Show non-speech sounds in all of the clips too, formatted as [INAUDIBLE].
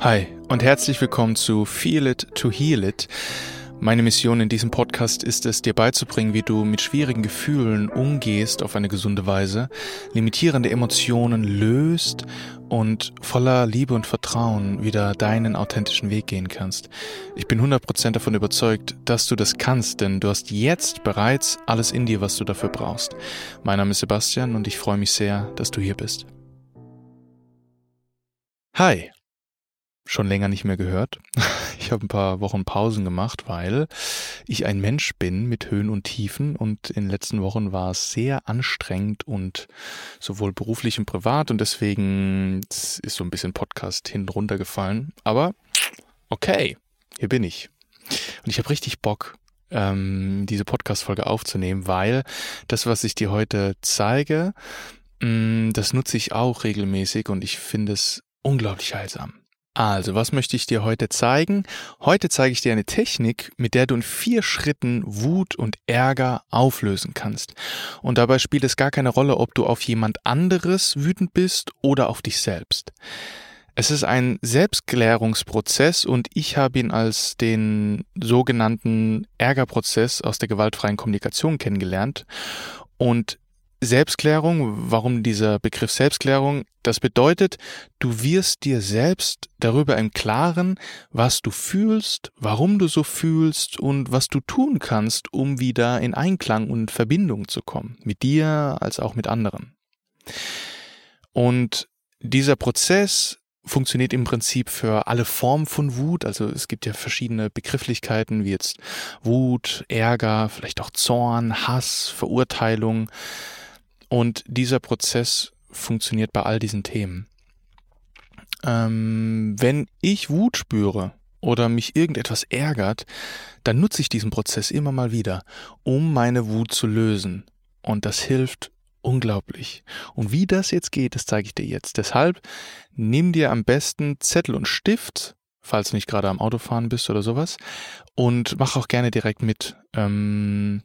Hi und herzlich willkommen zu Feel It to Heal It. Meine Mission in diesem Podcast ist es, dir beizubringen, wie du mit schwierigen Gefühlen umgehst auf eine gesunde Weise, limitierende Emotionen löst und voller Liebe und Vertrauen wieder deinen authentischen Weg gehen kannst. Ich bin 100% davon überzeugt, dass du das kannst, denn du hast jetzt bereits alles in dir, was du dafür brauchst. Mein Name ist Sebastian und ich freue mich sehr, dass du hier bist. Hi schon länger nicht mehr gehört. [LAUGHS] Ich habe ein paar Wochen Pausen gemacht, weil ich ein Mensch bin mit Höhen und Tiefen und in den letzten Wochen war es sehr anstrengend und sowohl beruflich und privat und deswegen ist so ein bisschen Podcast hin runtergefallen. Aber okay, hier bin ich. Und ich habe richtig Bock, ähm, diese Podcast-Folge aufzunehmen, weil das, was ich dir heute zeige, mm, das nutze ich auch regelmäßig und ich finde es unglaublich heilsam. Also, was möchte ich dir heute zeigen? Heute zeige ich dir eine Technik, mit der du in vier Schritten Wut und Ärger auflösen kannst. Und dabei spielt es gar keine Rolle, ob du auf jemand anderes wütend bist oder auf dich selbst. Es ist ein Selbstklärungsprozess und ich habe ihn als den sogenannten Ärgerprozess aus der gewaltfreien Kommunikation kennengelernt. Und Selbstklärung, warum dieser Begriff Selbstklärung? Das bedeutet, du wirst dir selbst darüber im Klaren, was du fühlst, warum du so fühlst und was du tun kannst, um wieder in Einklang und Verbindung zu kommen, mit dir als auch mit anderen. Und dieser Prozess funktioniert im Prinzip für alle Formen von Wut. Also es gibt ja verschiedene Begrifflichkeiten wie jetzt Wut, Ärger, vielleicht auch Zorn, Hass, Verurteilung. Und dieser Prozess funktioniert bei all diesen Themen. Ähm, wenn ich Wut spüre oder mich irgendetwas ärgert, dann nutze ich diesen Prozess immer mal wieder, um meine Wut zu lösen. Und das hilft unglaublich. Und wie das jetzt geht, das zeige ich dir jetzt. Deshalb nimm dir am besten Zettel und Stift, falls du nicht gerade am Autofahren bist oder sowas, und mach auch gerne direkt mit. Ähm,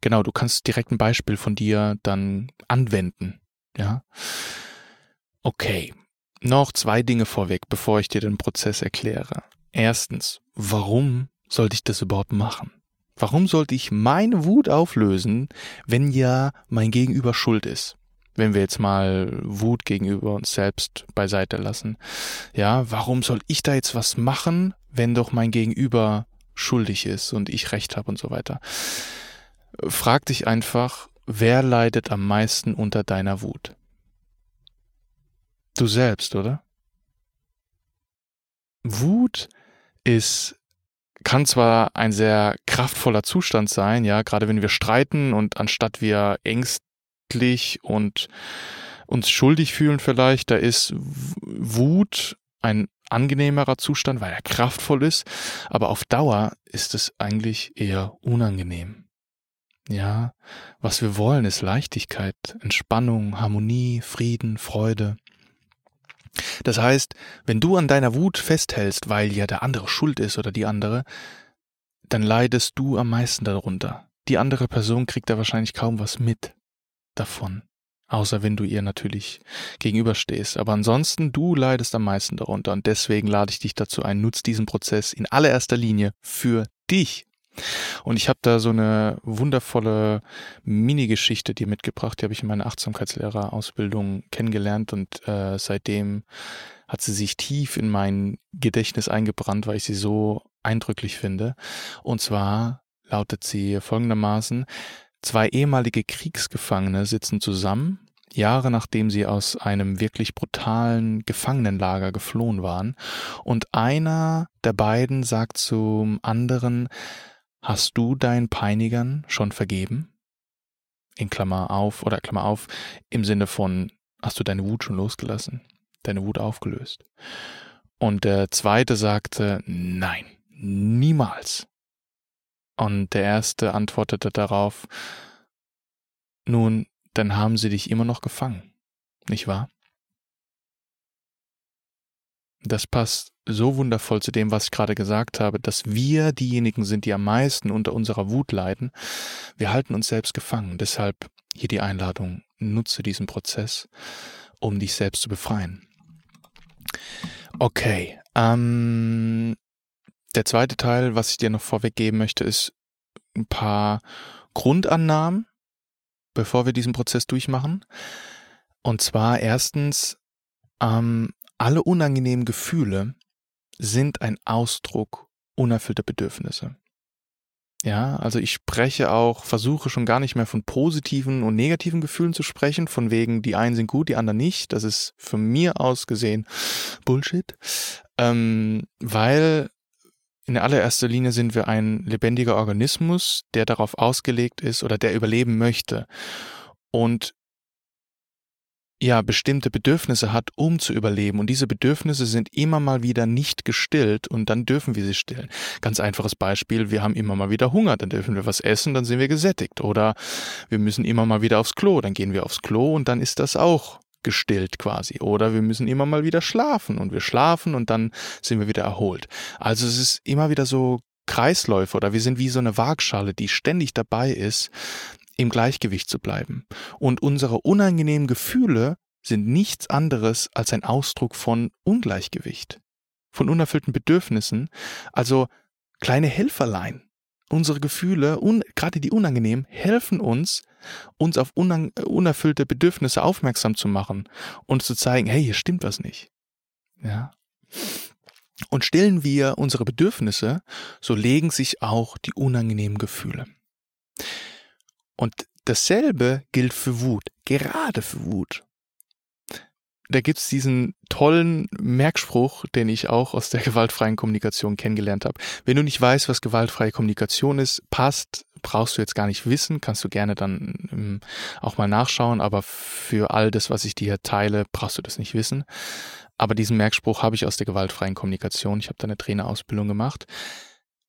Genau, du kannst direkt ein Beispiel von dir dann anwenden. Ja. Okay. Noch zwei Dinge vorweg, bevor ich dir den Prozess erkläre. Erstens, warum sollte ich das überhaupt machen? Warum sollte ich meine Wut auflösen, wenn ja mein Gegenüber schuld ist? Wenn wir jetzt mal Wut gegenüber uns selbst beiseite lassen. Ja, warum soll ich da jetzt was machen, wenn doch mein Gegenüber schuldig ist und ich recht habe und so weiter? Frag dich einfach, wer leidet am meisten unter deiner Wut? Du selbst, oder? Wut ist kann zwar ein sehr kraftvoller Zustand sein, ja, gerade wenn wir streiten und anstatt wir ängstlich und uns schuldig fühlen vielleicht, da ist Wut ein angenehmerer Zustand, weil er kraftvoll ist, aber auf Dauer ist es eigentlich eher unangenehm. Ja, was wir wollen, ist Leichtigkeit, Entspannung, Harmonie, Frieden, Freude. Das heißt, wenn du an deiner Wut festhältst, weil ja der andere schuld ist oder die andere, dann leidest du am meisten darunter. Die andere Person kriegt da wahrscheinlich kaum was mit davon. Außer wenn du ihr natürlich gegenüberstehst. Aber ansonsten, du leidest am meisten darunter. Und deswegen lade ich dich dazu ein, nutz diesen Prozess in allererster Linie für dich. Und ich habe da so eine wundervolle Mini-Geschichte dir mitgebracht, die habe ich in meiner Achtsamkeitslehrerausbildung kennengelernt und äh, seitdem hat sie sich tief in mein Gedächtnis eingebrannt, weil ich sie so eindrücklich finde. Und zwar lautet sie folgendermaßen, zwei ehemalige Kriegsgefangene sitzen zusammen Jahre nachdem sie aus einem wirklich brutalen Gefangenenlager geflohen waren, und einer der beiden sagt zum anderen, Hast du deinen Peinigern schon vergeben? In Klammer auf oder Klammer auf, im Sinne von, hast du deine Wut schon losgelassen? Deine Wut aufgelöst? Und der zweite sagte, nein, niemals. Und der erste antwortete darauf, nun, dann haben sie dich immer noch gefangen, nicht wahr? Das passt so wundervoll zu dem, was ich gerade gesagt habe, dass wir diejenigen sind, die am meisten unter unserer Wut leiden. Wir halten uns selbst gefangen. Deshalb hier die Einladung, nutze diesen Prozess, um dich selbst zu befreien. Okay, Ähm, der zweite Teil, was ich dir noch vorweggeben möchte, ist ein paar Grundannahmen, bevor wir diesen Prozess durchmachen. Und zwar erstens, ähm, alle unangenehmen Gefühle sind ein Ausdruck unerfüllter Bedürfnisse. Ja, also ich spreche auch, versuche schon gar nicht mehr von positiven und negativen Gefühlen zu sprechen, von wegen, die einen sind gut, die anderen nicht. Das ist von mir aus gesehen Bullshit. Ähm, weil in allererster Linie sind wir ein lebendiger Organismus, der darauf ausgelegt ist oder der überleben möchte. Und ja, bestimmte Bedürfnisse hat, um zu überleben. Und diese Bedürfnisse sind immer mal wieder nicht gestillt und dann dürfen wir sie stillen. Ganz einfaches Beispiel, wir haben immer mal wieder Hunger, dann dürfen wir was essen, dann sind wir gesättigt. Oder wir müssen immer mal wieder aufs Klo, dann gehen wir aufs Klo und dann ist das auch gestillt quasi. Oder wir müssen immer mal wieder schlafen und wir schlafen und dann sind wir wieder erholt. Also es ist immer wieder so Kreisläufe oder wir sind wie so eine Waagschale, die ständig dabei ist, im Gleichgewicht zu bleiben. Und unsere unangenehmen Gefühle sind nichts anderes als ein Ausdruck von Ungleichgewicht, von unerfüllten Bedürfnissen, also kleine Helferlein. Unsere Gefühle, gerade die unangenehmen, helfen uns, uns auf unerfüllte Bedürfnisse aufmerksam zu machen und zu zeigen, hey, hier stimmt was nicht. Ja. Und stillen wir unsere Bedürfnisse, so legen sich auch die unangenehmen Gefühle. Und dasselbe gilt für Wut, gerade für Wut. Da gibt's diesen tollen Merkspruch, den ich auch aus der [LAUGHS] gewaltfreien Kommunikation kennengelernt habe. Wenn du nicht weißt, was gewaltfreie Kommunikation ist, passt, brauchst du jetzt gar nicht wissen, kannst du gerne dann ähm, auch mal nachschauen, aber für all das, was ich dir teile, brauchst du das nicht wissen. Aber diesen Merkspruch habe ich aus der gewaltfreien Kommunikation. Ich habe da eine Trainerausbildung gemacht.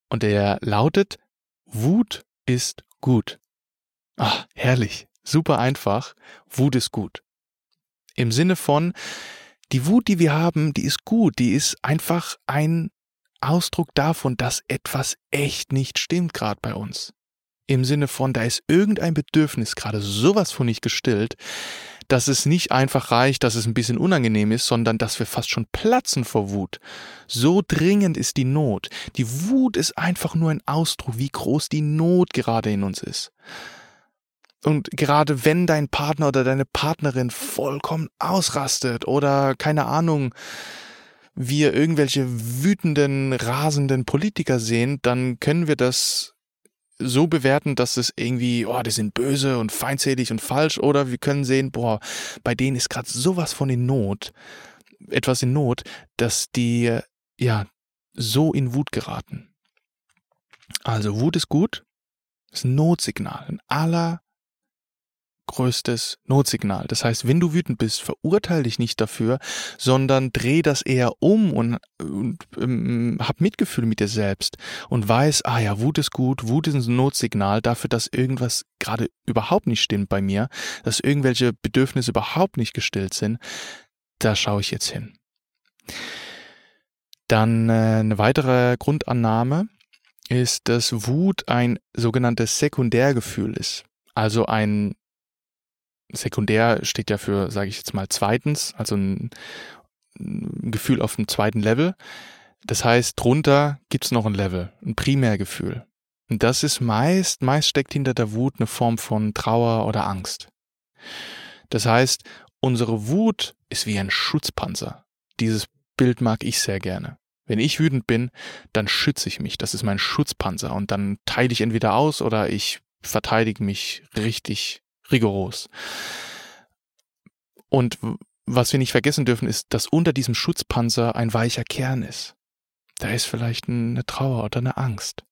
Und der lautet, Wut ist gut. Ach, herrlich. Super einfach. Wut ist gut. Im Sinne von, die Wut, die wir haben, die ist gut. Die ist einfach ein Ausdruck davon, dass etwas echt nicht stimmt gerade bei uns. Im Sinne von, da ist irgendein Bedürfnis gerade sowas von nicht gestillt, dass es nicht einfach reicht, dass es ein bisschen unangenehm ist, sondern dass wir fast schon platzen vor Wut. So dringend ist die Not. Die Wut ist einfach nur ein Ausdruck, wie groß die Not gerade in uns ist. Und gerade wenn dein Partner oder deine Partnerin vollkommen ausrastet oder keine Ahnung, wir irgendwelche wütenden, rasenden Politiker sehen, dann können wir das so bewerten, dass es irgendwie, oh, die sind böse und feindselig und falsch, oder wir können sehen, boah, bei denen ist gerade sowas von in Not, etwas in Not, dass die, ja, so in Wut geraten. Also Wut ist gut, ist ein Notsignal, ein aller größtes Notsignal. Das heißt, wenn du wütend bist, verurteile dich nicht dafür, sondern dreh das eher um und, und ähm, hab Mitgefühl mit dir selbst und weiß, ah ja, Wut ist gut, Wut ist ein Notsignal dafür, dass irgendwas gerade überhaupt nicht stimmt bei mir, dass irgendwelche Bedürfnisse überhaupt nicht gestillt sind. Da schaue ich jetzt hin. Dann äh, eine weitere Grundannahme ist, dass Wut ein sogenanntes Sekundärgefühl ist. Also ein sekundär steht ja für, sage ich jetzt mal, zweitens, also ein, Gefühl auf dem zweiten Level. Das heißt, drunter gibt's noch ein Level, ein Primärgefühl. Und das ist meist, meist steckt hinter der Wut eine Form von Trauer oder Angst. Das heißt, unsere Wut ist wie ein Schutzpanzer. Dieses Bild mag ich sehr gerne. Wenn ich wütend bin, dann schütze ich mich. Das ist mein Schutzpanzer. Und dann teile ich entweder aus oder ich verteidige mich richtig rigoros. Und was wir nicht vergessen dürfen, ist, dass unter diesem Schutzpanzer ein weicher Kern ist. Da ist vielleicht eine Trauer oder eine Angst.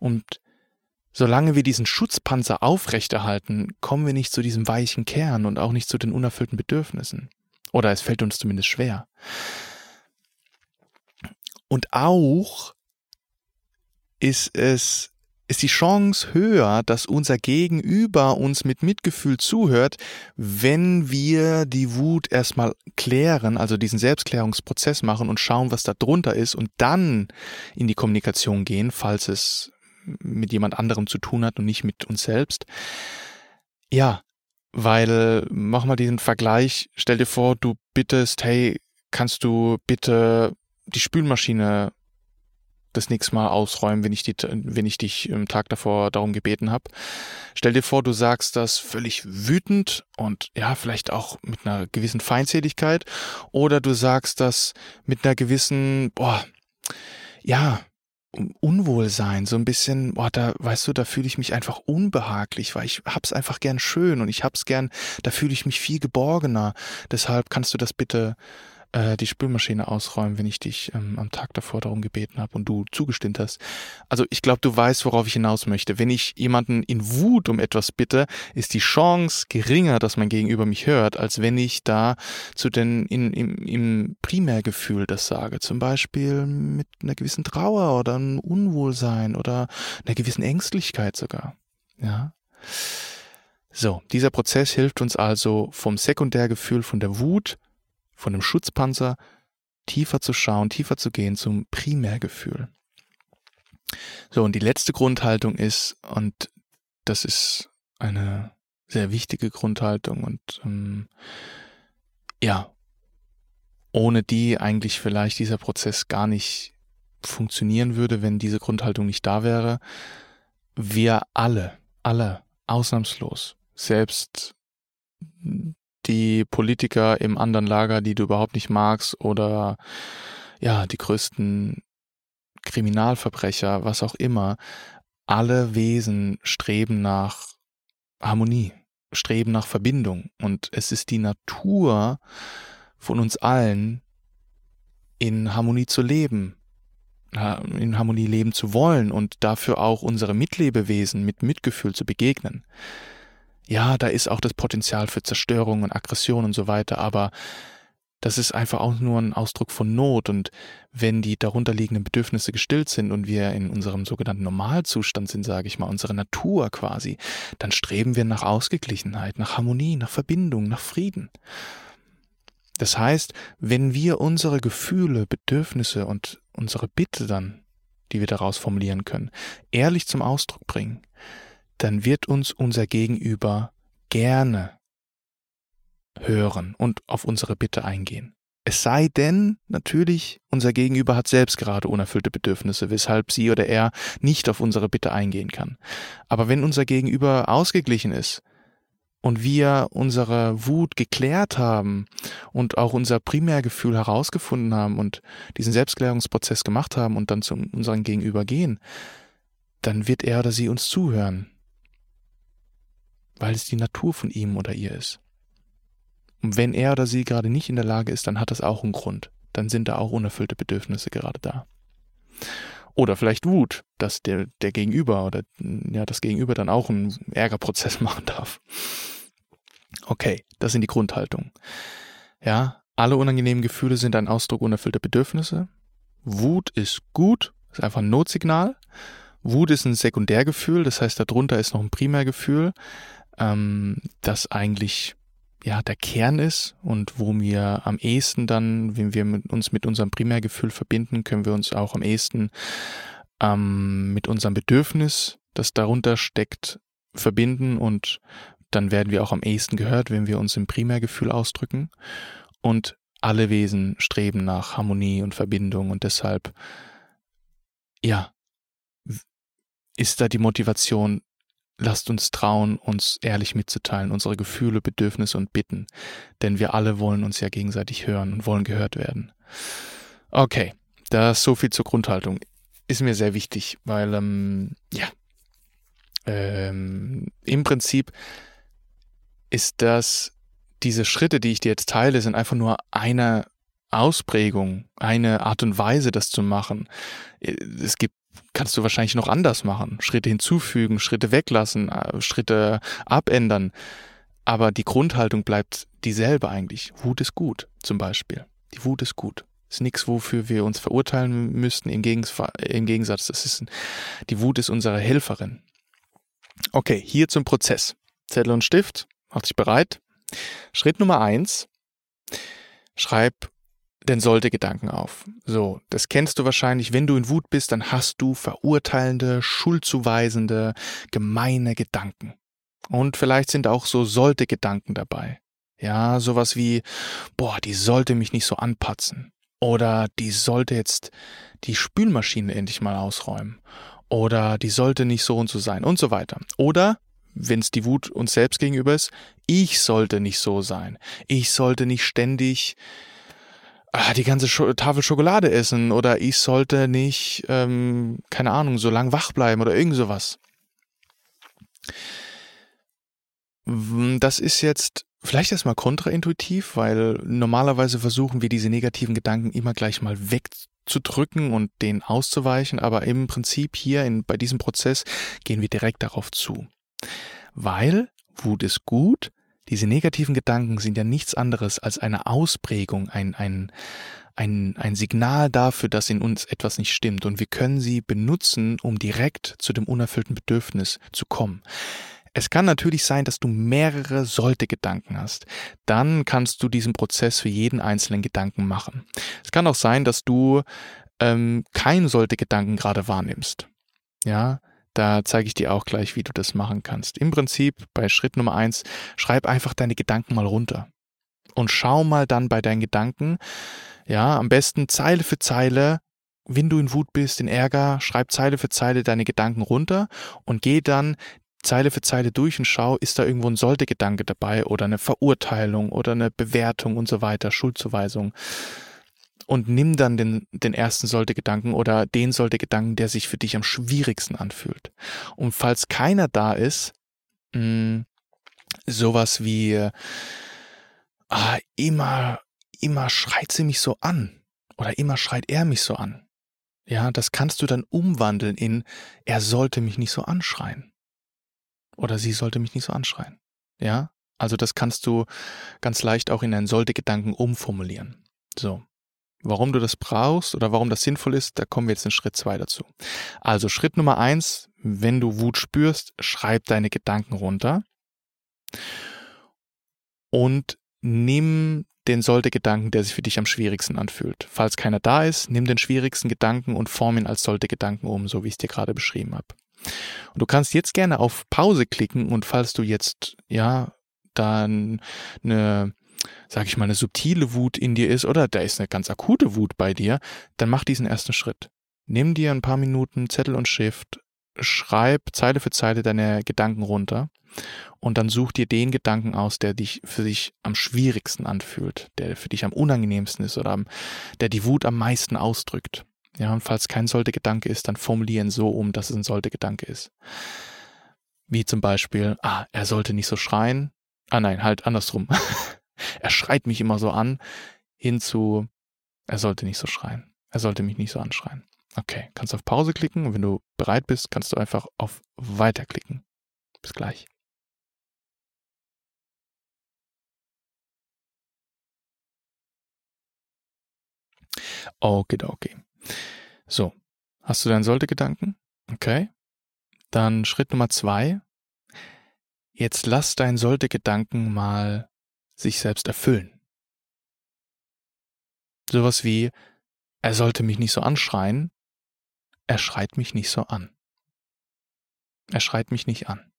Und solange wir diesen Schutzpanzer aufrechterhalten, kommen wir nicht zu diesem weichen Kern und auch nicht zu den unerfüllten Bedürfnissen. Oder es fällt uns zumindest schwer. Und auch ist es ist die Chance höher, dass unser Gegenüber uns mit Mitgefühl zuhört, wenn wir die Wut erstmal klären, also diesen Selbstklärungsprozess machen und schauen, was da drunter ist und dann in die Kommunikation gehen, falls es mit jemand anderem zu tun hat und nicht mit uns selbst. Ja, weil, mach mal diesen Vergleich, stell dir vor, du bittest, hey, kannst du bitte die Spülmaschine das nächste Mal ausräumen, wenn ich, die, wenn ich dich im Tag davor darum gebeten habe. Stell dir vor, du sagst das völlig wütend und ja, vielleicht auch mit einer gewissen Feindseligkeit oder du sagst das mit einer gewissen, boah, ja, Unwohlsein, so ein bisschen, boah, da, weißt du, da fühle ich mich einfach unbehaglich, weil ich hab's einfach gern schön und ich hab's gern, da fühle ich mich viel geborgener. Deshalb kannst du das bitte äh, die Spülmaschine ausräumen, wenn ich dich ähm, am Tag davor darum gebeten habe und du zugestimmt hast. Also ich glaube, du weißt, worauf ich hinaus möchte. Wenn ich jemanden in Wut um etwas bitte, ist die Chance geringer, dass mein Gegenüber mich hört, als wenn ich da zu den in, im, im Primärgefühl das sage. Zum Beispiel mit einer gewissen Trauer oder einem Unwohlsein oder einer gewissen Ängstlichkeit sogar. Ja. So, dieser Prozess hilft uns also vom Sekundärgefühl, von der Wut von dem Schutzpanzer tiefer zu schauen, tiefer zu gehen zum Primärgefühl. So, und die letzte Grundhaltung ist, und das ist eine sehr wichtige Grundhaltung und ähm, ja, ohne die eigentlich vielleicht dieser Prozess gar nicht funktionieren würde, wenn diese Grundhaltung nicht da wäre. Wir alle, alle, ausnahmslos, selbst die Politiker im anderen Lager, die du überhaupt nicht magst, oder ja, die größten Kriminalverbrecher, was auch immer, alle Wesen streben nach Harmonie, streben nach Verbindung. Und es ist die Natur von uns allen, in Harmonie zu leben, in Harmonie leben zu wollen und dafür auch unsere Mitlebewesen mit Mitgefühl zu begegnen ja, da ist auch das Potenzial für Zerstörung und Aggression und so weiter, aber das ist einfach auch nur ein Ausdruck von Not und wenn die darunterliegenden Bedürfnisse gestillt sind und wir in unserem sogenannten Normalzustand sind, sage ich mal, unsere Natur quasi, dann streben wir nach Ausgeglichenheit, nach Harmonie, nach Verbindung, nach Frieden. Das heißt, wenn wir unsere Gefühle, Bedürfnisse und unsere Bitte dann, die wir daraus formulieren können, ehrlich zum Ausdruck bringen, dann wird uns unser Gegenüber gerne hören und auf unsere Bitte eingehen. Es sei denn, natürlich, unser Gegenüber hat selbst gerade unerfüllte Bedürfnisse, weshalb sie oder er nicht auf unsere Bitte eingehen kann. Aber wenn unser Gegenüber ausgeglichen ist und wir unsere Wut geklärt haben und auch unser Primärgefühl herausgefunden haben und diesen Selbstklärungsprozess gemacht haben und dann zu unserem Gegenüber gehen, dann wird er oder sie uns zuhören weil es die Natur von ihm oder ihr ist. Und wenn er oder sie gerade nicht in der Lage ist, dann hat das auch einen Grund. Dann sind da auch unerfüllte Bedürfnisse gerade da. Oder vielleicht Wut, dass der, der Gegenüber oder ja, das Gegenüber dann auch einen Ärgerprozess [LAUGHS] machen darf. Okay, das sind die Grundhaltungen. Ja, alle unangenehmen Gefühle sind ein Ausdruck unerfüllter Bedürfnisse. Wut ist gut, ist einfach ein Notsignal. Wut ist ein Sekundärgefühl, das heißt, darunter ist noch ein Primärgefühl ähm, das eigentlich ja der Kern ist und wo wir am ehesten dann, wenn wir mit uns mit unserem Primärgefühl verbinden, können wir uns auch am ehesten ähm, mit unserem Bedürfnis, das darunter steckt, verbinden und dann werden wir auch am ehesten gehört, wenn wir uns im Primärgefühl ausdrücken. Und alle Wesen streben nach Harmonie und Verbindung und deshalb, ja, ist da die Motivation Lasst uns trauen, uns ehrlich mitzuteilen, unsere Gefühle, Bedürfnisse und Bitten, denn wir alle wollen uns ja gegenseitig hören und wollen gehört werden. Okay, das so viel zur Grundhaltung. Ist mir sehr wichtig, weil, ähm, ja, ähm, im Prinzip ist das, diese Schritte, die ich dir jetzt teile, sind einfach nur eine Ausprägung, eine Art und Weise, das zu machen. Es gibt kannst du wahrscheinlich noch anders machen. Schritte hinzufügen, Schritte weglassen, äh, Schritte abändern. Aber die Grundhaltung bleibt dieselbe eigentlich. Wut ist gut, zum Beispiel. Die Wut ist gut. Ist nichts, wofür wir uns verurteilen müssten. Im, im Gegensatz, das ist, die Wut ist unsere Helferin. Okay, hier zum Prozess. Zettel und Stift, mach dich bereit. Schritt Nummer eins. Schreib denn sollte Gedanken auf. So, das kennst du wahrscheinlich. Wenn du in Wut bist, dann hast du verurteilende, schuldzuweisende, gemeine Gedanken. Und vielleicht sind auch so sollte Gedanken dabei. Ja, sowas wie, boah, die sollte mich nicht so anpatzen. Oder die sollte jetzt die Spülmaschine endlich mal ausräumen. Oder die sollte nicht so und so sein und so weiter. Oder, wenn es die Wut uns selbst gegenüber ist, ich sollte nicht so sein. Ich sollte nicht ständig ah, die ganze Sch Tafel Schokolade essen oder ich sollte nicht, ähm, keine Ahnung, so lang wach bleiben oder irgend sowas. Das ist jetzt vielleicht erstmal kontraintuitiv, weil normalerweise versuchen wir diese negativen Gedanken immer gleich mal wegzudrücken und denen auszuweichen, aber im Prinzip hier in, bei diesem Prozess gehen wir direkt darauf zu. Weil Wut ist gut, diese negativen Gedanken sind ja nichts anderes als eine Ausprägung, ein, ein, ein, ein Signal dafür, dass in uns etwas nicht stimmt und wir können sie benutzen, um direkt zu dem unerfüllten Bedürfnis zu kommen. Es kann natürlich sein, dass du mehrere Sollte-Gedanken hast. Dann kannst du diesen Prozess für jeden einzelnen Gedanken machen. Es kann auch sein, dass du ähm, keinen Sollte-Gedanken gerade wahrnimmst. Ja, da zeige ich dir auch gleich, wie du das machen kannst. Im Prinzip bei Schritt Nummer eins, schreib einfach deine Gedanken mal runter. Und schau mal dann bei deinen Gedanken, ja, am besten Zeile für Zeile, wenn du in Wut bist, in Ärger, schreib Zeile für Zeile deine Gedanken runter und geh dann Zeile für Zeile durch und schau, ist da irgendwo ein Sollte-Gedanke dabei oder eine Verurteilung oder eine Bewertung und so weiter, Schuldzuweisung. Und nimm dann den, den ersten Sollte-Gedanken oder den Sollte-Gedanken, der sich für dich am schwierigsten anfühlt. Und falls keiner da ist, mh, hm, sowas wie, ah, immer, immer schreit sie mich so an oder immer schreit er mich so an. Ja, das kannst du dann umwandeln in, er sollte mich nicht so anschreien. Oder sie sollte mich nicht so anschreien. Ja? Also das kannst du ganz leicht auch in einen Sollte-Gedanken umformulieren. So. Warum du das brauchst oder warum das sinnvoll ist, da kommen wir jetzt in Schritt zwei dazu. Also Schritt Nummer eins, wenn du Wut spürst, schreib deine Gedanken runter und nimm den Sollte-Gedanken, der sich für dich am schwierigsten anfühlt. Falls keiner da ist, nimm den schwierigsten Gedanken und form ihn als Sollte-Gedanken um, so wie ich es dir gerade beschrieben habe. Und du kannst jetzt gerne auf Pause klicken und falls du jetzt, ja, dann eine, sag ich mal, eine subtile Wut in dir ist oder da ist eine ganz akute Wut bei dir, dann mach diesen ersten Schritt. Nimm dir ein paar Minuten Zettel und Schrift, schreib Zeile für Zeile deine Gedanken runter und dann such dir den Gedanken aus, der dich für dich am schwierigsten anfühlt, der für dich am unangenehmsten ist oder am, der die Wut am meisten ausdrückt. Ja, und falls kein Sollte-Gedanke ist, dann formulieren so um, dass es ein Sollte-Gedanke ist. Wie zum Beispiel, ah, er sollte nicht so schreien. Ah nein, halt andersrum. [LAUGHS] er schreit mich immer so an, hinzu, er sollte nicht so schreien. Er sollte mich nicht so anschreien. Okay, kannst auf Pause klicken und wenn du bereit bist, kannst du einfach auf Weiter klicken. Bis gleich. Okay, okay. So, hast du deinen Sollte-Gedanken? Okay. Dann Schritt Nummer zwei. Jetzt lass deinen Sollte-Gedanken mal sich selbst erfüllen. Sowas wie, er sollte mich nicht so anschreien, er schreit mich nicht so an. Er schreit mich nicht an.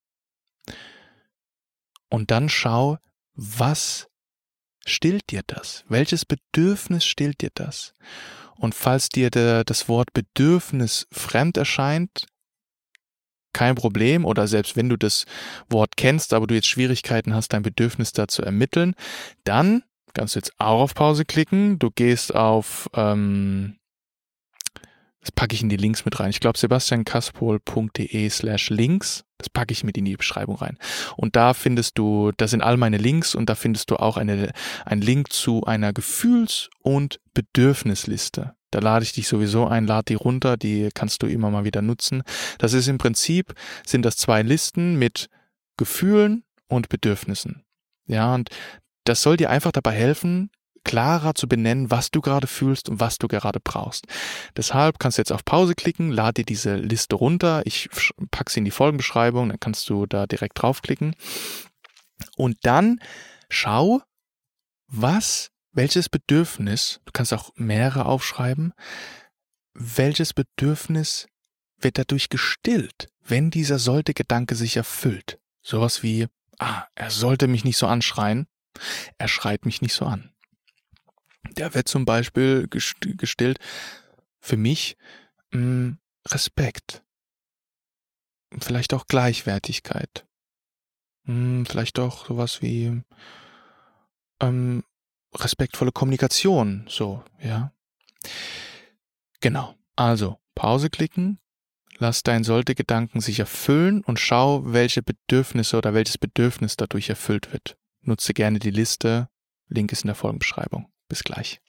Und dann schau, was stillt dir das? Welches Bedürfnis stillt dir das? Und falls dir das Wort Bedürfnis fremd erscheint, kein Problem. Oder selbst wenn du das Wort kennst, aber du jetzt Schwierigkeiten hast, dein Bedürfnis da zu ermitteln, dann kannst du jetzt auch auf Pause klicken. Du gehst auf ähm, das packe ich in die Links mit rein. Ich glaube, sebastiankaspol.de slash Links. Das packe ich mit in die Beschreibung rein. Und da findest du, da sind all meine Links und da findest du auch eine, einen Link zu einer Gefühls- und Bedürfnisliste. Da lade ich dich sowieso ein, lad die runter, die kannst du immer mal wieder nutzen. Das ist im Prinzip, sind das zwei Listen mit Gefühlen und Bedürfnissen. Ja, und das soll dir einfach dabei helfen, klarer zu benennen, was du gerade fühlst und was du gerade brauchst. Deshalb kannst du jetzt auf Pause klicken, lade dir diese Liste runter. Ich packe sie in die Folgenbeschreibung, dann kannst du da direkt draufklicken. Und dann schau, was, welches Bedürfnis, du kannst auch mehrere aufschreiben, welches Bedürfnis wird dadurch gestillt, wenn dieser sollte Gedanke sich erfüllt. Sowas wie, ah, er sollte mich nicht so anschreien, er schreit mich nicht so an. Der wird zum Beispiel gestellt für mich mh, hm, Respekt. Vielleicht auch Gleichwertigkeit. Mh, hm, vielleicht auch sowas wie ähm, respektvolle Kommunikation, so, ja. Genau. Also, Pause klicken, lass dein Sollte-Gedanken sich erfüllen und schau, welche Bedürfnisse oder welches Bedürfnis dadurch erfüllt wird. Nutze gerne die Liste. Link ist in der Folgenbeschreibung. Bis gleich.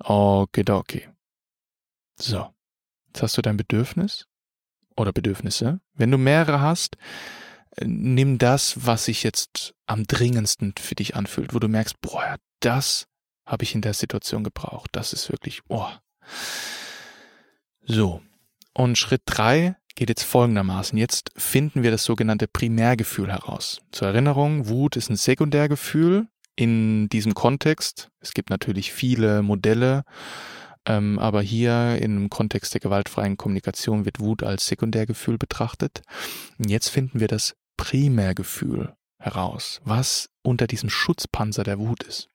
Okay, So. Jetzt hast du dein Bedürfnis oder Bedürfnisse. Wenn du mehrere hast, nimm das, was sich jetzt am dringendsten für dich anfühlt, wo du merkst, boah, das habe ich in der Situation gebraucht. Das ist wirklich, oh. So. Und Schritt drei geht jetzt folgendermaßen. Jetzt finden wir das sogenannte Primärgefühl heraus. Zur Erinnerung, Wut ist ein Sekundärgefühl in diesem Kontext. Es gibt natürlich viele Modelle, ähm, aber hier im Kontext der gewaltfreien Kommunikation wird Wut als Sekundärgefühl betrachtet. Und jetzt finden wir das Primärgefühl heraus, was unter diesem Schutzpanzer der Wut ist.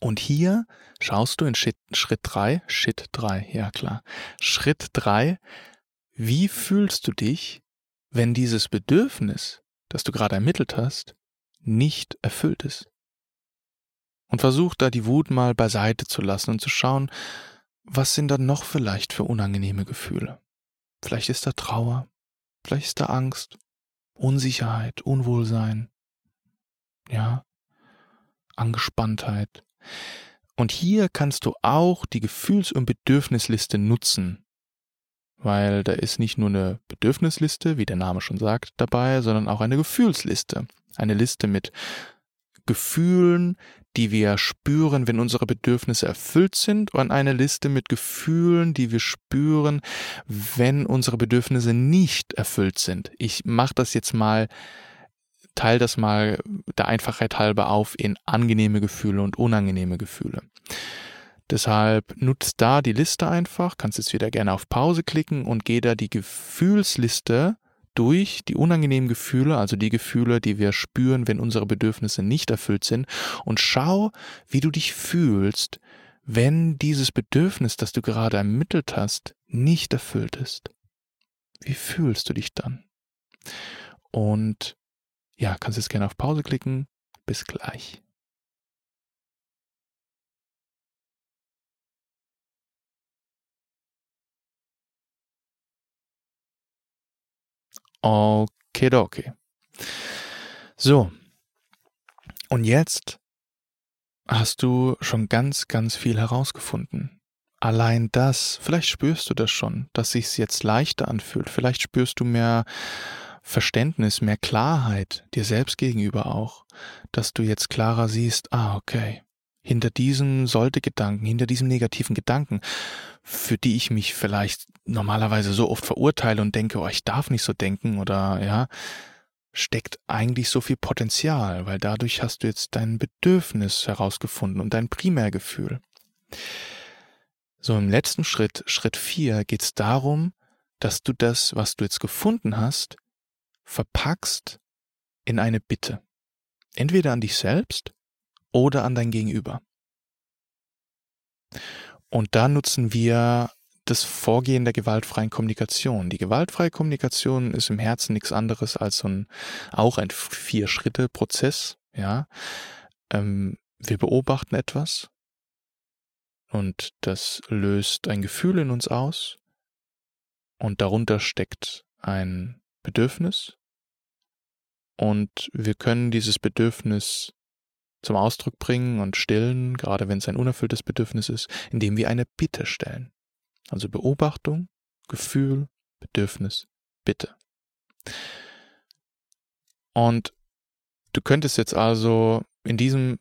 Und hier schaust du in Schritt, Schritt 3, Schritt 3, ja klar, Schritt 3, wie fühlst du dich, wenn dieses Bedürfnis, das du gerade ermittelt hast, nicht erfüllt ist? Und versuch da die Wut mal beiseite zu lassen und zu schauen, was sind da noch vielleicht für unangenehme Gefühle. Vielleicht ist da Trauer, vielleicht ist da Angst, Unsicherheit, Unwohlsein, ja, Angespanntheit. Und hier kannst du auch die Gefühls- und Bedürfnisliste nutzen, weil da ist nicht nur eine Bedürfnisliste, wie der Name schon sagt, dabei, sondern auch eine Gefühlsliste. Eine Liste mit Gefühlen, die wir spüren, wenn unsere Bedürfnisse erfüllt sind, und eine Liste mit Gefühlen, die wir spüren, wenn unsere Bedürfnisse nicht erfüllt sind. Ich mache das jetzt mal, teile das mal der Einfachheit halber auf in angenehme Gefühle und unangenehme Gefühle. Deshalb nutzt da die Liste einfach, kannst jetzt wieder gerne auf Pause klicken und geh da die Gefühlsliste durch die unangenehmen Gefühle, also die Gefühle, die wir spüren, wenn unsere Bedürfnisse nicht erfüllt sind, und schau, wie du dich fühlst, wenn dieses Bedürfnis, das du gerade ermittelt hast, nicht erfüllt ist. Wie fühlst du dich dann? Und ja, kannst jetzt gerne auf Pause klicken. Bis gleich. Okay, So. Und jetzt hast du schon ganz, ganz viel herausgefunden. Allein das, vielleicht spürst du das schon, dass sich's jetzt leichter anfühlt. Vielleicht spürst du mehr Verständnis, mehr Klarheit dir selbst gegenüber auch, dass du jetzt klarer siehst, ah, okay, hinter diesem sollte Gedanken, hinter diesem negativen Gedanken, für die ich mich vielleicht normalerweise so oft verurteile und denke, oh, ich darf nicht so denken oder ja, steckt eigentlich so viel Potenzial, weil dadurch hast du jetzt dein Bedürfnis herausgefunden und dein Primärgefühl. So im letzten Schritt, Schritt vier, geht es darum, dass du das, was du jetzt gefunden hast, verpackst in eine Bitte. Entweder an dich selbst oder an dein Gegenüber. Und da nutzen wir das Vorgehen der gewaltfreien Kommunikation. Die gewaltfreie Kommunikation ist im Herzen nichts anderes als so ein, auch ein Vier-Schritte-Prozess, ja. Ähm, wir beobachten etwas und das löst ein Gefühl in uns aus und darunter steckt ein Bedürfnis und wir können dieses Bedürfnis zum Ausdruck bringen und stillen, gerade wenn es ein unerfülltes Bedürfnis ist, indem wir eine Bitte stellen. Also Beobachtung, Gefühl, Bedürfnis, Bitte. Und du könntest jetzt also in diesem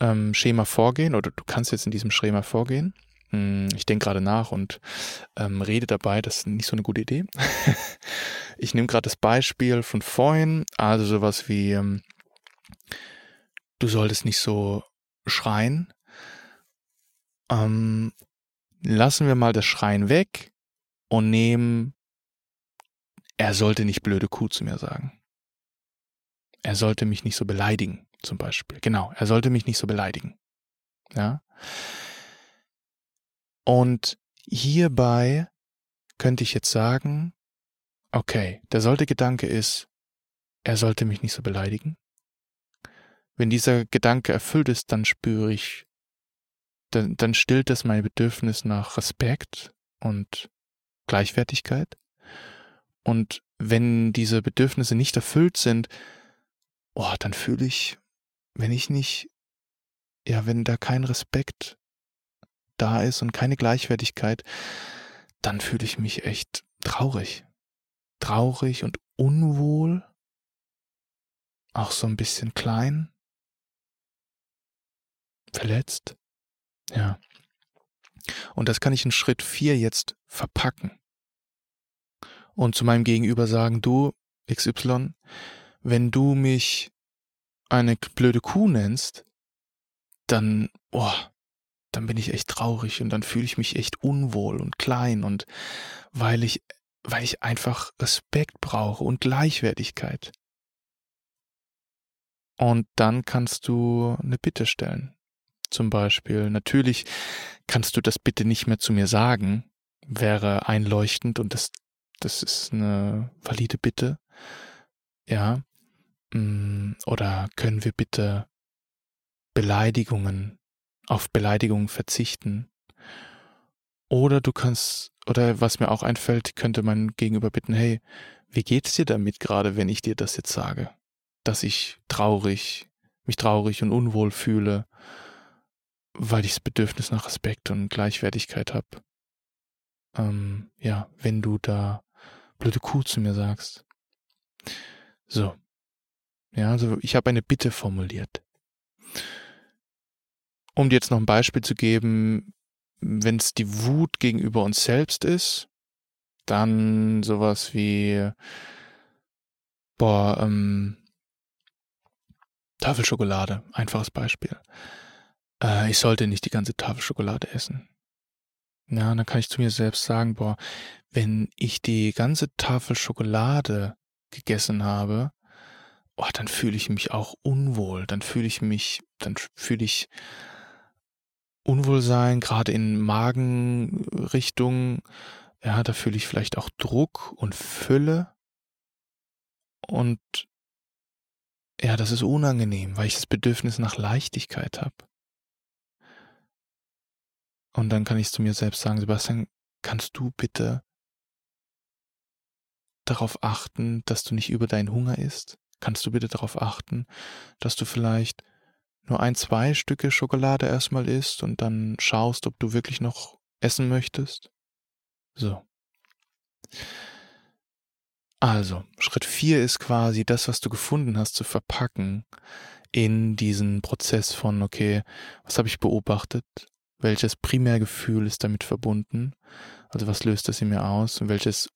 ähm, Schema vorgehen oder du kannst jetzt in diesem Schema vorgehen. Hm, ich denke gerade nach und ähm, rede dabei, das ist nicht so eine gute Idee. [LAUGHS] ich nehme gerade das Beispiel von vorhin, also sowas wie ähm, du solltest nicht so schreien. Ähm, lassen wir mal das Schreien weg und nehmen, er sollte nicht blöde Kuh zu mir sagen. Er sollte mich nicht so beleidigen, zum Beispiel. Genau, er sollte mich nicht so beleidigen. Ja. Und hierbei könnte ich jetzt sagen, okay, der sollte Gedanke ist, er sollte mich nicht so beleidigen. Wenn dieser Gedanke erfüllt ist, dann spüre ich, dann, dann stillt das mein Bedürfnis nach Respekt und Gleichwertigkeit. Und wenn diese Bedürfnisse nicht erfüllt sind, oh, dann fühle ich, wenn ich nicht, ja, wenn da kein Respekt da ist und keine Gleichwertigkeit, dann fühle ich mich echt traurig. Traurig und unwohl. Auch so ein bisschen klein. Verletzt. Ja. Und das kann ich in Schritt 4 jetzt verpacken. Und zu meinem Gegenüber sagen, du, XY, wenn du mich eine blöde Kuh nennst, dann, oh, dann bin ich echt traurig und dann fühle ich mich echt unwohl und klein und weil ich, weil ich einfach Respekt brauche und Gleichwertigkeit. Und dann kannst du eine Bitte stellen. Zum Beispiel, natürlich kannst du das bitte nicht mehr zu mir sagen, wäre einleuchtend und das, das ist eine valide Bitte. Ja. Mm, oder können wir bitte Beleidigungen auf Beleidigungen verzichten. Oder du kannst, oder was mir auch einfällt, könnte man gegenüber bitten, hey, wie geht's dir damit gerade, wenn ich dir das jetzt sage? Dass ich traurig, mich traurig und unwohl fühle, weil ich das Bedürfnis nach Respekt und Gleichwertigkeit habe. Ähm, ja, wenn du da blöde Kuh zu mir sagst. So. Ja, also ich habe eine Bitte formuliert. Um dir jetzt noch ein Beispiel zu geben, wenn es die Wut gegenüber uns selbst ist, dann sowas wie, boah, ähm, Tafelschokolade, einfaches Beispiel. Äh, ich sollte nicht die ganze Tafel Schokolade essen. Ja, dann kann ich zu mir selbst sagen, boah, wenn ich die ganze Tafel Schokolade gegessen habe, oh, dann fühle ich mich auch unwohl, dann fühle ich mich, dann fühle ich Unwohlsein, gerade in Magenrichtung, ja, da fühle ich vielleicht auch Druck und Fülle. Und ja, das ist unangenehm, weil ich das Bedürfnis nach Leichtigkeit habe. Und dann kann ich zu mir selbst sagen, Sebastian, kannst du bitte darauf achten, dass du nicht über deinen Hunger isst? Kannst du bitte darauf achten, dass du vielleicht nur ein, zwei Stücke Schokolade erstmal isst und dann schaust, ob du wirklich noch essen möchtest. So. Also, Schritt vier ist quasi das, was du gefunden hast, zu verpacken in diesen Prozess von, okay, was habe ich beobachtet? Welches Primärgefühl ist damit verbunden? Also was löst das in mir aus? Und welches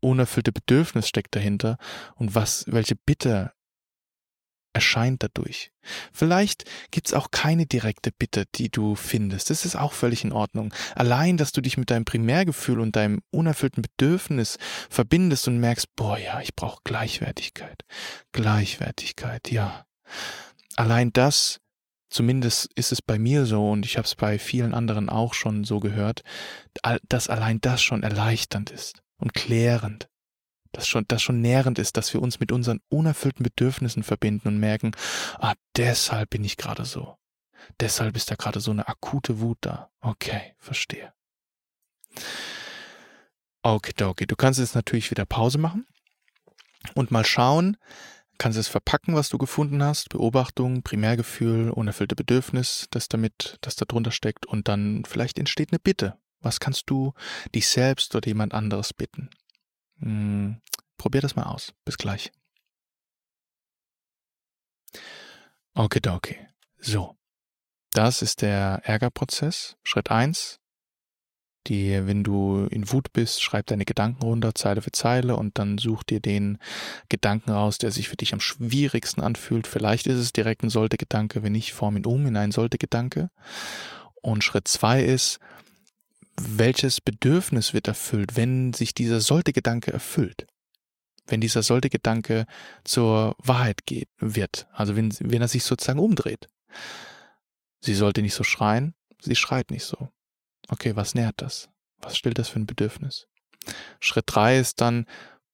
unerfüllte Bedürfnis steckt dahinter? Und was, welche Bitte erscheint dadurch. Vielleicht gibt's auch keine direkte Bitte, die du findest. Das ist auch völlig in Ordnung. Allein, dass du dich mit deinem Primärgefühl und deinem unerfüllten Bedürfnis verbindest und merkst, boah ja, ich brauche Gleichwertigkeit. Gleichwertigkeit, ja. Allein das, zumindest ist es bei mir so und ich habe es bei vielen anderen auch schon so gehört, dass allein das schon erleichternd ist und klärend das schon, das schon nährend ist, dass wir uns mit unseren unerfüllten Bedürfnissen verbinden und merken, ah, deshalb bin ich gerade so. Deshalb ist da gerade so eine akute Wut da. Okay, verstehe. Okay, okay. Du kannst jetzt natürlich wieder Pause machen und mal schauen, kannst es verpacken, was du gefunden hast, Beobachtung, Primärgefühl, unerfüllte Bedürfnis, das damit, das da drunter steckt und dann vielleicht entsteht eine Bitte. Was kannst du dich selbst oder jemand anderes bitten? Hm, probier das mal aus. Bis gleich. Okay, okay. So. Das ist der Ärgerprozess. Schritt eins. Die, wenn du in Wut bist, schreib deine Gedanken runter, Zeile für Zeile, und dann such dir den Gedanken raus, der sich für dich am schwierigsten anfühlt. Vielleicht ist es direkt ein Sollte-Gedanke, wenn nicht, form ihn um in einen Sollte-Gedanke. Und Schritt zwei ist, welches Bedürfnis wird erfüllt, wenn sich dieser sollte Gedanke erfüllt? Wenn dieser sollte Gedanke zur Wahrheit geht, wird, also wenn, wenn er sich sozusagen umdreht. Sie sollte nicht so schreien, sie schreit nicht so. Okay, was nährt das? Was stellt das für ein Bedürfnis? Schritt drei ist dann,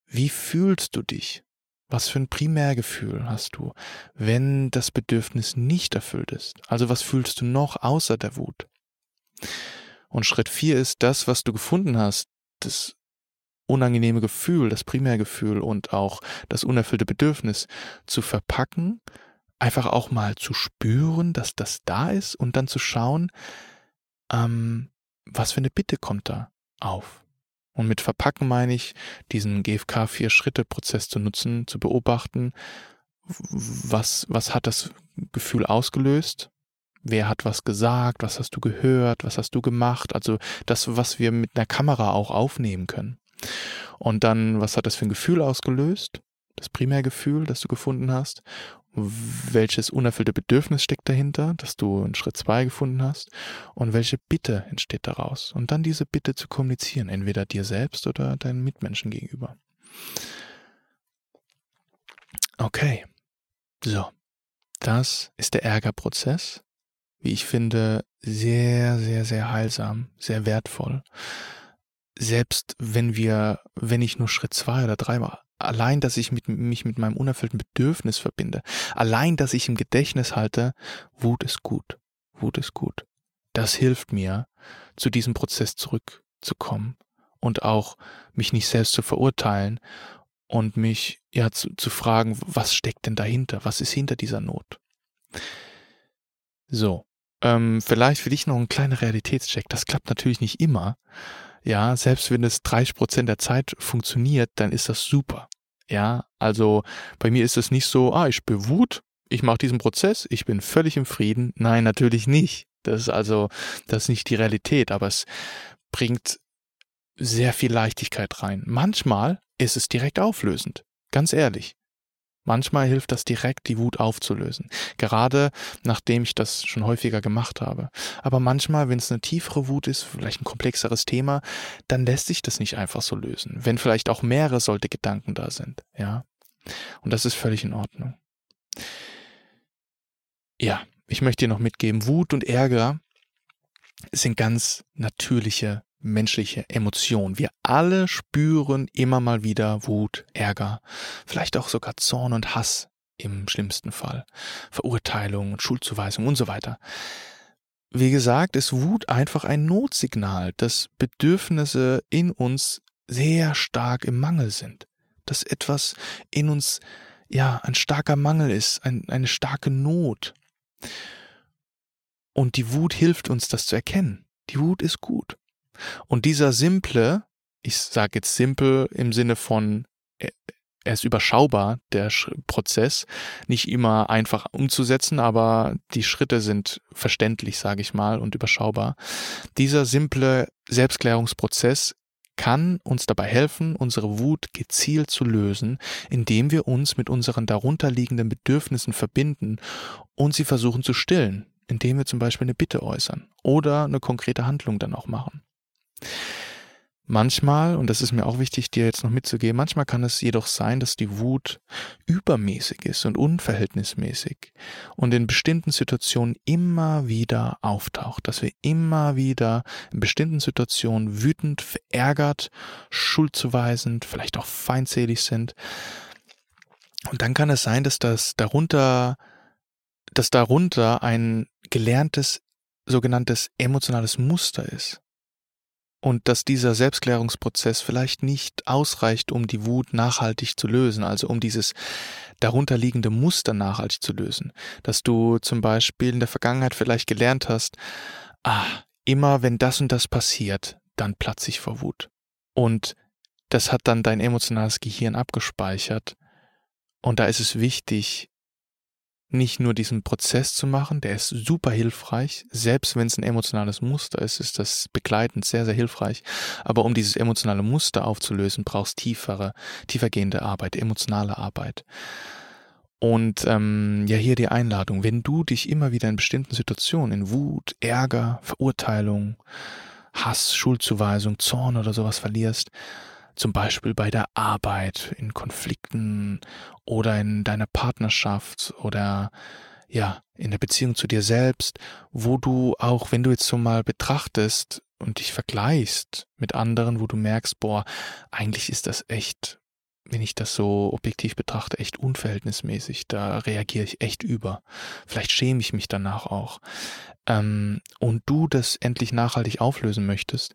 wie fühlst du dich? Was für ein Primärgefühl hast du, wenn das Bedürfnis nicht erfüllt ist? Also was fühlst du noch außer der Wut? Und Schritt vier ist das, was du gefunden hast, das unangenehme Gefühl, das Primärgefühl und auch das unerfüllte Bedürfnis zu verpacken, einfach auch mal zu spüren, dass das da ist und dann zu schauen, ähm, was für eine Bitte kommt da auf. Und mit verpacken meine ich, diesen GFK Vier-Schritte-Prozess zu nutzen, zu beobachten, was, was hat das Gefühl ausgelöst? Wer hat was gesagt? Was hast du gehört? Was hast du gemacht? Also das, was wir mit einer Kamera auch aufnehmen können. Und dann, was hat das für ein Gefühl ausgelöst? Das Primärgefühl, das du gefunden hast welches unerfüllte Bedürfnis steckt dahinter, dass du in Schritt zwei gefunden hast und welche Bitte entsteht daraus. Und dann diese Bitte zu kommunizieren, entweder dir selbst oder deinen Mitmenschen gegenüber. Okay, so, das ist der Ärgerprozess, wie ich finde, sehr, sehr, sehr heilsam, sehr wertvoll. Selbst wenn wir, wenn ich nur Schritt zwei oder dreimal allein, dass ich mit, mich mit meinem unerfüllten Bedürfnis verbinde, allein, dass ich im Gedächtnis halte, Wut ist gut, Wut ist gut. Das hilft mir, zu diesem Prozess zurückzukommen und auch mich nicht selbst zu verurteilen und mich ja zu, zu fragen, was steckt denn dahinter? Was ist hinter dieser Not? So, ähm, vielleicht für dich noch ein kleiner Realitätscheck. Das klappt natürlich nicht immer. Ja, selbst wenn es 30 Prozent der Zeit funktioniert, dann ist das super. Ja, also bei mir ist es nicht so, ah, ich spüre Wut, ich mache diesen Prozess, ich bin völlig im Frieden. Nein, natürlich nicht. Das ist also, das ist nicht die Realität, aber es bringt sehr viel Leichtigkeit rein. Manchmal ist es direkt auflösend. Ganz ehrlich. Manchmal hilft das direkt, die Wut aufzulösen. Gerade nachdem ich das schon häufiger gemacht habe. Aber manchmal, wenn es eine tiefere Wut ist, vielleicht ein komplexeres Thema, dann lässt sich das nicht einfach so lösen. Wenn vielleicht auch mehrere solche Gedanken da sind, ja. Und das ist völlig in Ordnung. Ja, ich möchte dir noch mitgeben, Wut und Ärger sind ganz natürliche menschliche Emotion. Wir alle spüren immer mal wieder Wut, Ärger, vielleicht auch sogar Zorn und Hass im schlimmsten Fall, Verurteilung und Schuldzuweisung und so weiter. Wie gesagt, ist Wut einfach ein Notsignal, dass Bedürfnisse in uns sehr stark im Mangel sind, dass etwas in uns ja ein starker Mangel ist, ein, eine starke Not. Und die Wut hilft uns, das zu erkennen. Die Wut ist gut. Und dieser simple, ich sage jetzt simpel im Sinne von, äh, er ist überschaubar, der Prozess, nicht immer einfach umzusetzen, aber die Schritte sind verständlich, sage ich mal, und überschaubar. Dieser simple Selbstklärungsprozess kann uns dabei helfen, unsere Wut gezielt zu lösen, indem wir uns mit unseren darunterliegenden Bedürfnissen verbinden und sie versuchen zu stillen, indem wir zum Beispiel eine Bitte äußern oder eine konkrete Handlung dann auch machen. Manchmal, und das ist mir auch wichtig, dir jetzt noch mitzugeben, manchmal kann es jedoch sein, dass die Wut übermäßig ist und unverhältnismäßig und in bestimmten Situationen immer wieder auftaucht, dass wir immer wieder in bestimmten Situationen wütend, verärgert, schuldzuweisend, vielleicht auch feindselig sind. Und dann kann es sein, dass das darunter, dass darunter ein gelerntes sogenanntes emotionales Muster ist und dass dieser Selbstklärungsprozess vielleicht nicht ausreicht, um die Wut nachhaltig zu lösen, also um dieses darunterliegende Muster nachhaltig zu lösen. Dass du zum Beispiel in der Vergangenheit vielleicht gelernt hast, ah, immer wenn das und das passiert, dann platze ich vor Wut. Und das hat dann dein emotionales Gehirn abgespeichert. Und da ist es wichtig, nicht nur diesen Prozess zu machen, der ist super hilfreich, selbst wenn es ein emotionales Muster ist, ist das begleitend sehr, sehr hilfreich. Aber um dieses emotionale Muster aufzulösen, brauchst tiefere, tiefergehende Arbeit, emotionale Arbeit. Und ähm, ja, hier die Einladung, wenn du dich immer wieder in bestimmten Situationen, in Wut, Ärger, Verurteilung, Hass, Schuldzuweisung, Zorn oder sowas verlierst, zum Beispiel bei der Arbeit, in Konflikten oder in deiner Partnerschaft oder ja, in der Beziehung zu dir selbst, wo du auch, wenn du jetzt so mal betrachtest und dich vergleichst mit anderen, wo du merkst, boah, eigentlich ist das echt, wenn ich das so objektiv betrachte, echt unverhältnismäßig. Da reagiere ich echt über. Vielleicht schäme ich mich danach auch. Ähm, und du das endlich nachhaltig auflösen möchtest,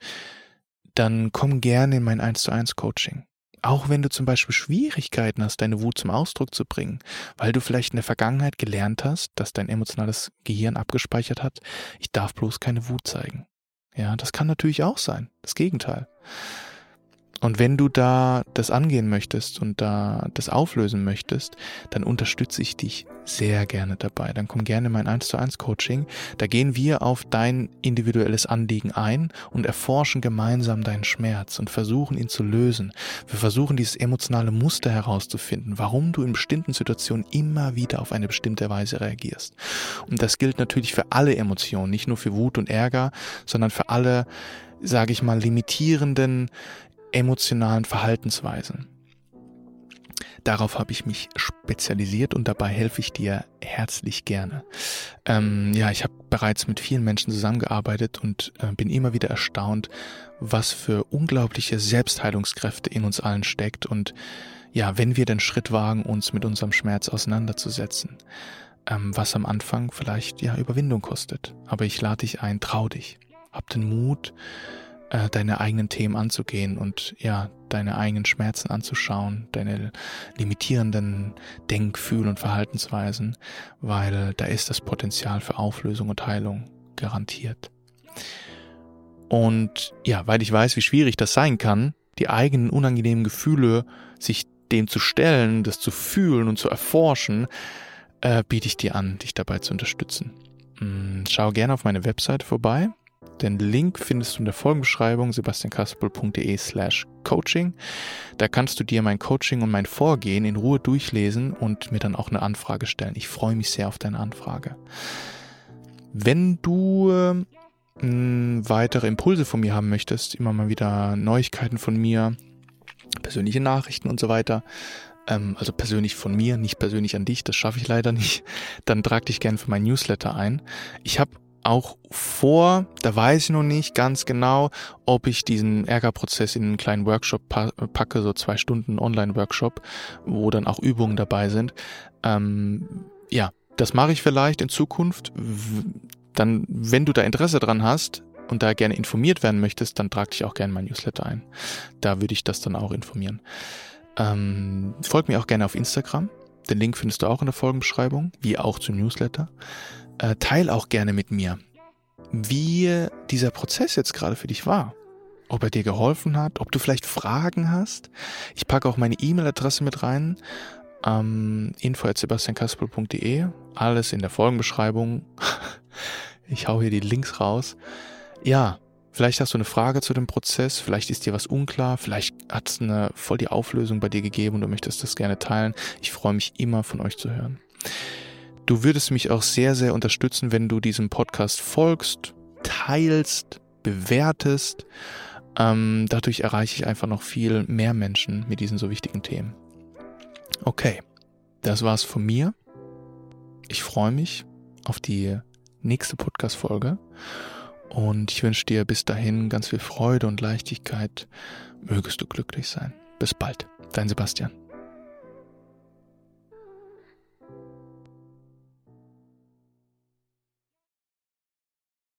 dann komm gerne in mein 1 zu 1 Coaching. Auch wenn du zum Beispiel Schwierigkeiten hast, deine Wut zum Ausdruck zu bringen, weil du vielleicht in der Vergangenheit gelernt hast, dass dein emotionales Gehirn abgespeichert hat, ich darf bloß keine Wut zeigen. Ja, das kann natürlich auch sein. Das Gegenteil. Und wenn du da das angehen möchtest und da das auflösen möchtest, dann unterstütze ich dich sehr gerne dabei. Dann komm gerne in mein 1 zu 1 Coaching. Da gehen wir auf dein individuelles Anliegen ein und erforschen gemeinsam deinen Schmerz und versuchen ihn zu lösen. Wir versuchen dieses emotionale Muster herauszufinden, warum du in bestimmten Situationen immer wieder auf eine bestimmte Weise reagierst. Und das gilt natürlich für alle Emotionen, nicht nur für Wut und Ärger, sondern für alle sage ich mal, limitierenden emotionalen Verhaltensweisen. Darauf habe ich mich spezialisiert und dabei helfe ich dir herzlich gerne. Ähm, ja, ich habe bereits mit vielen Menschen zusammengearbeitet und äh, bin immer wieder erstaunt, was für unglaubliche Selbstheilungskräfte in uns allen steckt und ja, wenn wir den Schritt wagen, uns mit unserem Schmerz auseinanderzusetzen, ähm, was am Anfang vielleicht ja Überwindung kostet. Aber ich lade dich ein, trau dich, hab den Mut, äh, deine eigenen Themen anzugehen und ja, deine eigenen Schmerzen anzuschauen, deine limitierenden Denk-, Fühl- und Verhaltensweisen, weil da ist das Potenzial für Auflösung und Heilung garantiert. Und ja, weil ich weiß, wie schwierig das sein kann, die eigenen unangenehmen Gefühle, sich dem zu stellen, das zu fühlen und zu erforschen, äh, biete ich dir an, dich dabei zu unterstützen. Mm, schau gerne auf meine Webseite vorbei den Link findest du in der Folgenbeschreibung sebastiankaspel.de slash coaching. Da kannst du dir mein Coaching und mein Vorgehen in Ruhe durchlesen und mir dann auch eine Anfrage stellen. Ich freue mich sehr auf deine Anfrage. Wenn du äh, weitere Impulse von mir haben möchtest, immer mal wieder Neuigkeiten von mir, persönliche Nachrichten und so weiter, ähm, also persönlich von mir, nicht persönlich an dich, das schaffe ich leider nicht, dann trag dich gerne für mein Newsletter ein. Ich habe auch vor, da weiß ich noch nicht ganz genau, ob ich diesen Ärgerprozess in einen kleinen Workshop packe, so zwei Stunden Online-Workshop, wo dann auch Übungen dabei sind. Ähm, ja, das mache ich vielleicht in Zukunft. Dann, wenn du da Interesse dran hast und da gerne informiert werden möchtest, dann trag dich auch gerne mein Newsletter ein. Da würde ich das dann auch informieren. Ähm, folg mir auch gerne auf Instagram. Den Link findest du auch in der Folgenbeschreibung, wie auch zum Newsletter äh, teil auch gerne mit mir, wie dieser Prozess jetzt gerade für dich war. Ob er dir geholfen hat, ob du vielleicht Fragen hast. Ich packe auch meine E-Mail-Adresse mit rein. Ähm, info.sebastiankaspel.de. Alles in der Folgenbeschreibung. [LAUGHS] ich hau hier die Links raus. Ja, vielleicht hast du eine Frage zu dem Prozess, vielleicht ist dir was unklar, vielleicht hat es eine voll die Auflösung bei dir gegeben und du möchtest das gerne teilen. Ich freue mich immer von euch zu hören. Du würdest mich auch sehr, sehr unterstützen, wenn du diesem Podcast folgst, teilst, bewertest. Ähm, dadurch erreiche ich einfach noch viel mehr Menschen mit diesen so wichtigen Themen. Okay, das war's von mir. Ich freue mich auf die nächste Podcast-Folge und ich wünsche dir bis dahin ganz viel Freude und Leichtigkeit. Mögest du glücklich sein. Bis bald, dein Sebastian.